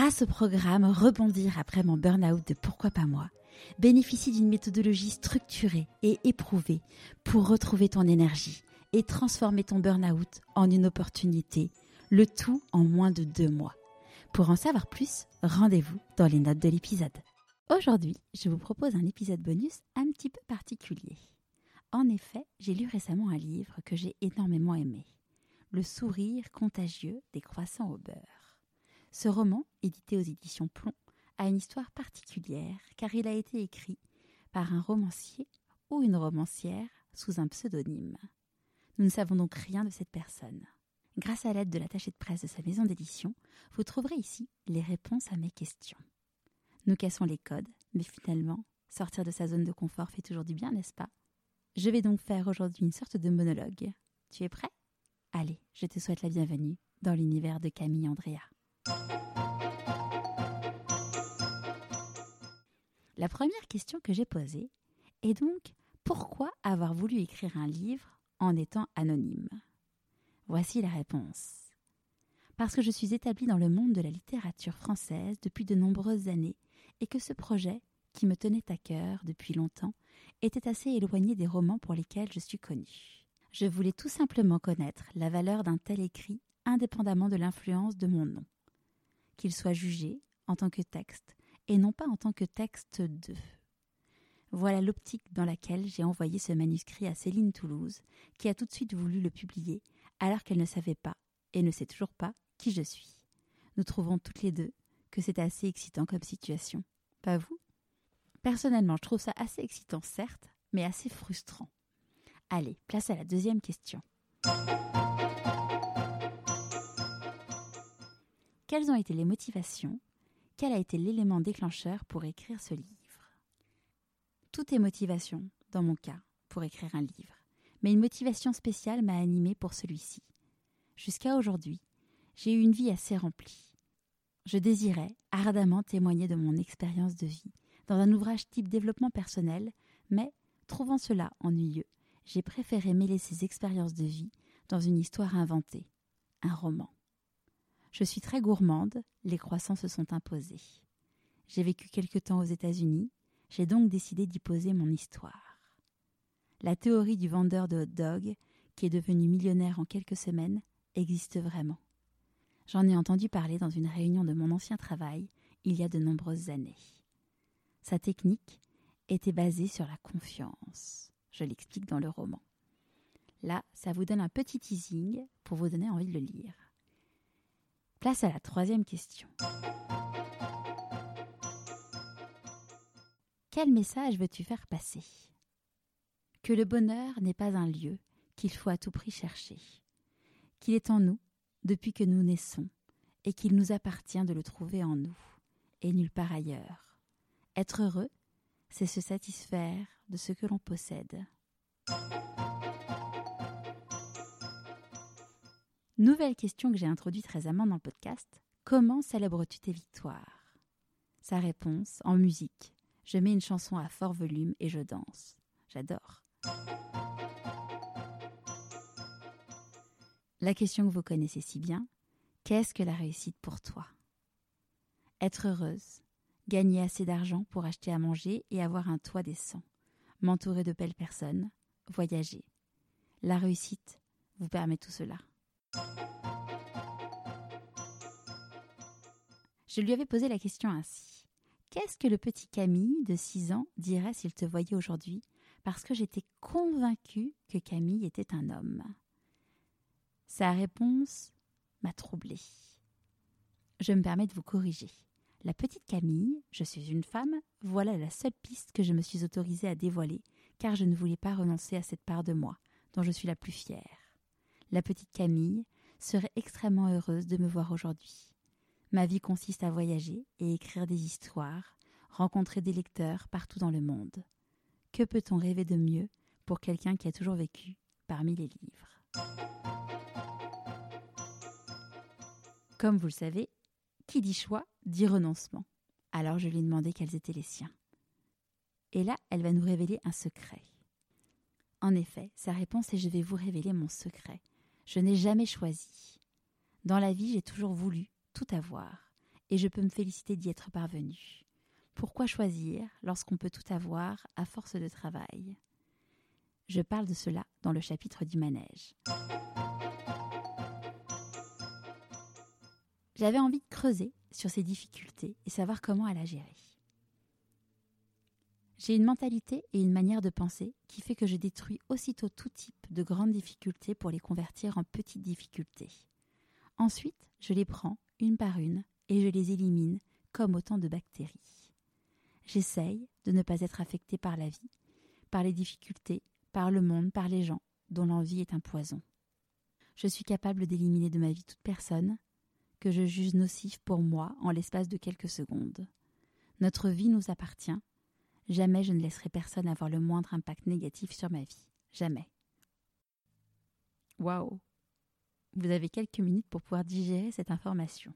grâce au programme Rebondir après mon burn-out de Pourquoi pas moi, bénéficie d'une méthodologie structurée et éprouvée pour retrouver ton énergie et transformer ton burn-out en une opportunité, le tout en moins de deux mois. Pour en savoir plus, rendez-vous dans les notes de l'épisode. Aujourd'hui, je vous propose un épisode bonus un petit peu particulier. En effet, j'ai lu récemment un livre que j'ai énormément aimé. Le sourire contagieux des croissants au beurre. Ce roman, édité aux éditions Plomb, a une histoire particulière car il a été écrit par un romancier ou une romancière sous un pseudonyme. Nous ne savons donc rien de cette personne. Grâce à l'aide de l'attaché de presse de sa maison d'édition, vous trouverez ici les réponses à mes questions. Nous cassons les codes, mais finalement, sortir de sa zone de confort fait toujours du bien, n'est-ce pas? Je vais donc faire aujourd'hui une sorte de monologue. Tu es prêt? Allez, je te souhaite la bienvenue dans l'univers de Camille Andrea. La première question que j'ai posée est donc pourquoi avoir voulu écrire un livre en étant anonyme? Voici la réponse. Parce que je suis établie dans le monde de la littérature française depuis de nombreuses années et que ce projet, qui me tenait à cœur depuis longtemps, était assez éloigné des romans pour lesquels je suis connue. Je voulais tout simplement connaître la valeur d'un tel écrit indépendamment de l'influence de mon nom, qu'il soit jugé en tant que texte et non pas en tant que texte de. Voilà l'optique dans laquelle j'ai envoyé ce manuscrit à Céline Toulouse, qui a tout de suite voulu le publier, alors qu'elle ne savait pas, et ne sait toujours pas, qui je suis. Nous trouvons toutes les deux que c'est assez excitant comme situation. Pas vous? Personnellement, je trouve ça assez excitant, certes, mais assez frustrant. Allez, place à la deuxième question. Quelles ont été les motivations Quel a été l'élément déclencheur pour écrire ce livre tout est motivation, dans mon cas, pour écrire un livre. Mais une motivation spéciale m'a animée pour celui-ci. Jusqu'à aujourd'hui, j'ai eu une vie assez remplie. Je désirais ardemment témoigner de mon expérience de vie dans un ouvrage type développement personnel, mais, trouvant cela ennuyeux, j'ai préféré mêler ces expériences de vie dans une histoire inventée, un roman. Je suis très gourmande, les croissants se sont imposés. J'ai vécu quelque temps aux États-Unis, j'ai donc décidé d'y poser mon histoire. La théorie du vendeur de hot dog, qui est devenu millionnaire en quelques semaines, existe vraiment. J'en ai entendu parler dans une réunion de mon ancien travail il y a de nombreuses années. Sa technique était basée sur la confiance. Je l'explique dans le roman. Là, ça vous donne un petit teasing pour vous donner envie de le lire. Place à la troisième question. Quel message veux-tu faire passer? Que le bonheur n'est pas un lieu qu'il faut à tout prix chercher, qu'il est en nous depuis que nous naissons, et qu'il nous appartient de le trouver en nous, et nulle part ailleurs. Être heureux, c'est se satisfaire de ce que l'on possède. Nouvelle question que j'ai introduite récemment dans le podcast. Comment célèbres-tu tes victoires? Sa réponse, en musique, je mets une chanson à fort volume et je danse. J'adore. La question que vous connaissez si bien, qu'est-ce que la réussite pour toi? Être heureuse, gagner assez d'argent pour acheter à manger et avoir un toit décent, m'entourer de belles personnes, voyager. La réussite vous permet tout cela. Je lui avais posé la question ainsi. Qu'est-ce que le petit Camille de 6 ans dirait s'il te voyait aujourd'hui? Parce que j'étais convaincue que Camille était un homme. Sa réponse m'a troublée. Je me permets de vous corriger. La petite Camille, je suis une femme, voilà la seule piste que je me suis autorisée à dévoiler, car je ne voulais pas renoncer à cette part de moi, dont je suis la plus fière. La petite Camille serait extrêmement heureuse de me voir aujourd'hui. Ma vie consiste à voyager et écrire des histoires, rencontrer des lecteurs partout dans le monde. Que peut-on rêver de mieux pour quelqu'un qui a toujours vécu parmi les livres? Comme vous le savez, qui dit choix dit renoncement. Alors je lui ai demandé quels étaient les siens. Et là, elle va nous révéler un secret. En effet, sa réponse est je vais vous révéler mon secret. Je n'ai jamais choisi. Dans la vie, j'ai toujours voulu tout avoir, et je peux me féliciter d'y être parvenu. Pourquoi choisir lorsqu'on peut tout avoir à force de travail? Je parle de cela dans le chapitre du manège. J'avais envie de creuser sur ces difficultés et savoir comment elle a géré. J'ai une mentalité et une manière de penser qui fait que je détruis aussitôt tout type de grandes difficultés pour les convertir en petites difficultés. Ensuite, je les prends une par une et je les élimine comme autant de bactéries. J'essaye de ne pas être affectée par la vie, par les difficultés, par le monde, par les gens, dont l'envie est un poison. Je suis capable d'éliminer de ma vie toute personne que je juge nocif pour moi en l'espace de quelques secondes. Notre vie nous appartient. Jamais je ne laisserai personne avoir le moindre impact négatif sur ma vie. Jamais. Waouh Vous avez quelques minutes pour pouvoir digérer cette information.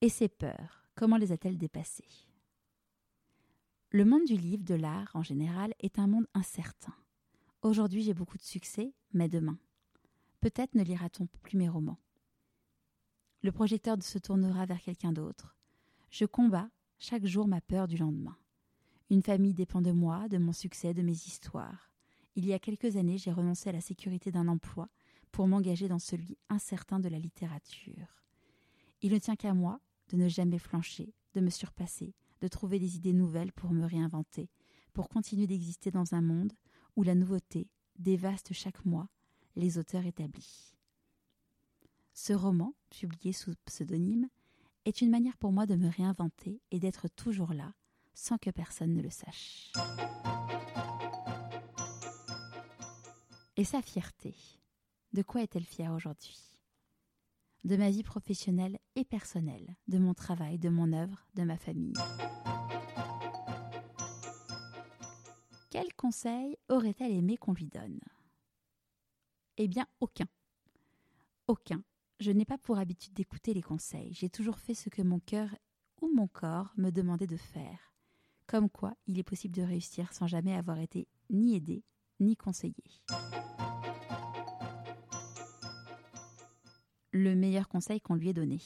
Et ces peurs, comment les a-t-elle dépassées? Le monde du livre, de l'art en général, est un monde incertain. Aujourd'hui j'ai beaucoup de succès, mais demain Peut-être ne lira-t-on plus mes romans. Le projecteur se tournera vers quelqu'un d'autre. Je combats chaque jour ma peur du lendemain. Une famille dépend de moi, de mon succès, de mes histoires. Il y a quelques années, j'ai renoncé à la sécurité d'un emploi pour m'engager dans celui incertain de la littérature. Il ne tient qu'à moi de ne jamais flancher, de me surpasser, de trouver des idées nouvelles pour me réinventer, pour continuer d'exister dans un monde où la nouveauté dévaste chaque mois les auteurs établis. Ce roman, publié sous pseudonyme, est une manière pour moi de me réinventer et d'être toujours là, sans que personne ne le sache. Et sa fierté, de quoi est-elle fière aujourd'hui? De ma vie professionnelle et personnelle, de mon travail, de mon œuvre, de ma famille. Quel conseil aurait-elle aimé qu'on lui donne? Eh bien, aucun. Aucun. Je n'ai pas pour habitude d'écouter les conseils. J'ai toujours fait ce que mon cœur ou mon corps me demandait de faire. Comme quoi, il est possible de réussir sans jamais avoir été ni aidé, ni conseillé. Le meilleur conseil qu'on lui ait donné.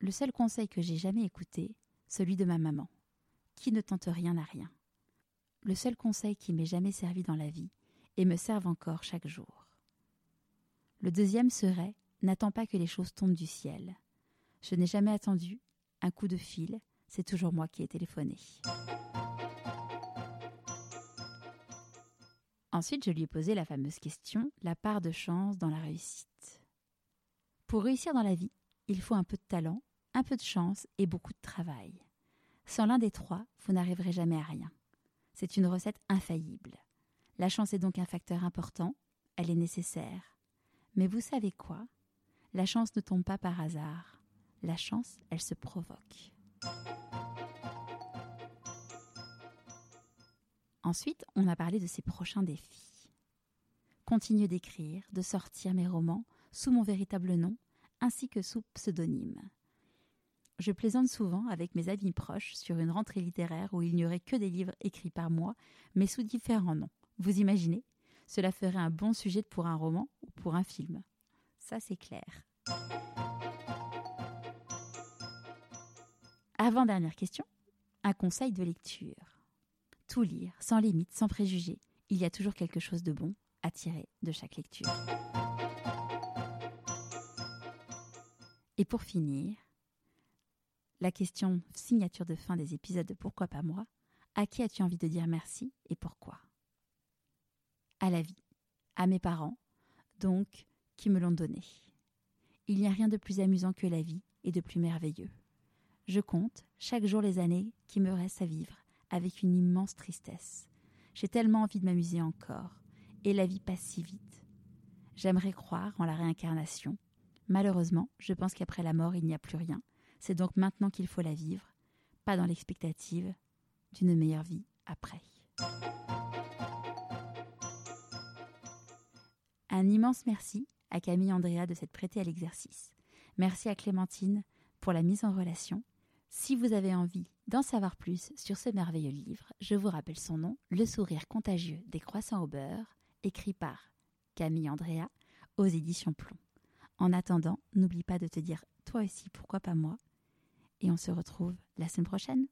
Le seul conseil que j'ai jamais écouté, celui de ma maman. Qui ne tente rien à rien. Le seul conseil qui m'ait jamais servi dans la vie, et me servent encore chaque jour. Le deuxième serait N'attends pas que les choses tombent du ciel. Je n'ai jamais attendu un coup de fil, c'est toujours moi qui ai téléphoné. Ensuite, je lui ai posé la fameuse question la part de chance dans la réussite. Pour réussir dans la vie, il faut un peu de talent, un peu de chance et beaucoup de travail. Sans l'un des trois, vous n'arriverez jamais à rien. C'est une recette infaillible. La chance est donc un facteur important, elle est nécessaire. Mais vous savez quoi? La chance ne tombe pas par hasard. La chance, elle se provoque. Ensuite, on a parlé de ses prochains défis. Continuer d'écrire, de sortir mes romans sous mon véritable nom, ainsi que sous pseudonyme. Je plaisante souvent avec mes amis proches sur une rentrée littéraire où il n'y aurait que des livres écrits par moi, mais sous différents noms. Vous imaginez? Cela ferait un bon sujet pour un roman ou pour un film. Ça, c'est clair. Avant-dernière question, un conseil de lecture. Tout lire, sans limite, sans préjugés. Il y a toujours quelque chose de bon à tirer de chaque lecture. Et pour finir, la question signature de fin des épisodes de Pourquoi pas moi? À qui as-tu envie de dire merci et pourquoi? À la vie, à mes parents, donc qui me l'ont donné. Il n'y a rien de plus amusant que la vie et de plus merveilleux. Je compte chaque jour les années qui me restent à vivre avec une immense tristesse. J'ai tellement envie de m'amuser encore, et la vie passe si vite. J'aimerais croire en la réincarnation. Malheureusement, je pense qu'après la mort, il n'y a plus rien. C'est donc maintenant qu'il faut la vivre, pas dans l'expectative d'une meilleure vie après. Un immense merci à Camille Andrea de s'être prêtée à l'exercice. Merci à Clémentine pour la mise en relation. Si vous avez envie d'en savoir plus sur ce merveilleux livre, je vous rappelle son nom, Le sourire contagieux des croissants au beurre, écrit par Camille Andrea aux éditions Plomb. En attendant, n'oublie pas de te dire toi aussi pourquoi pas moi? Et on se retrouve la semaine prochaine.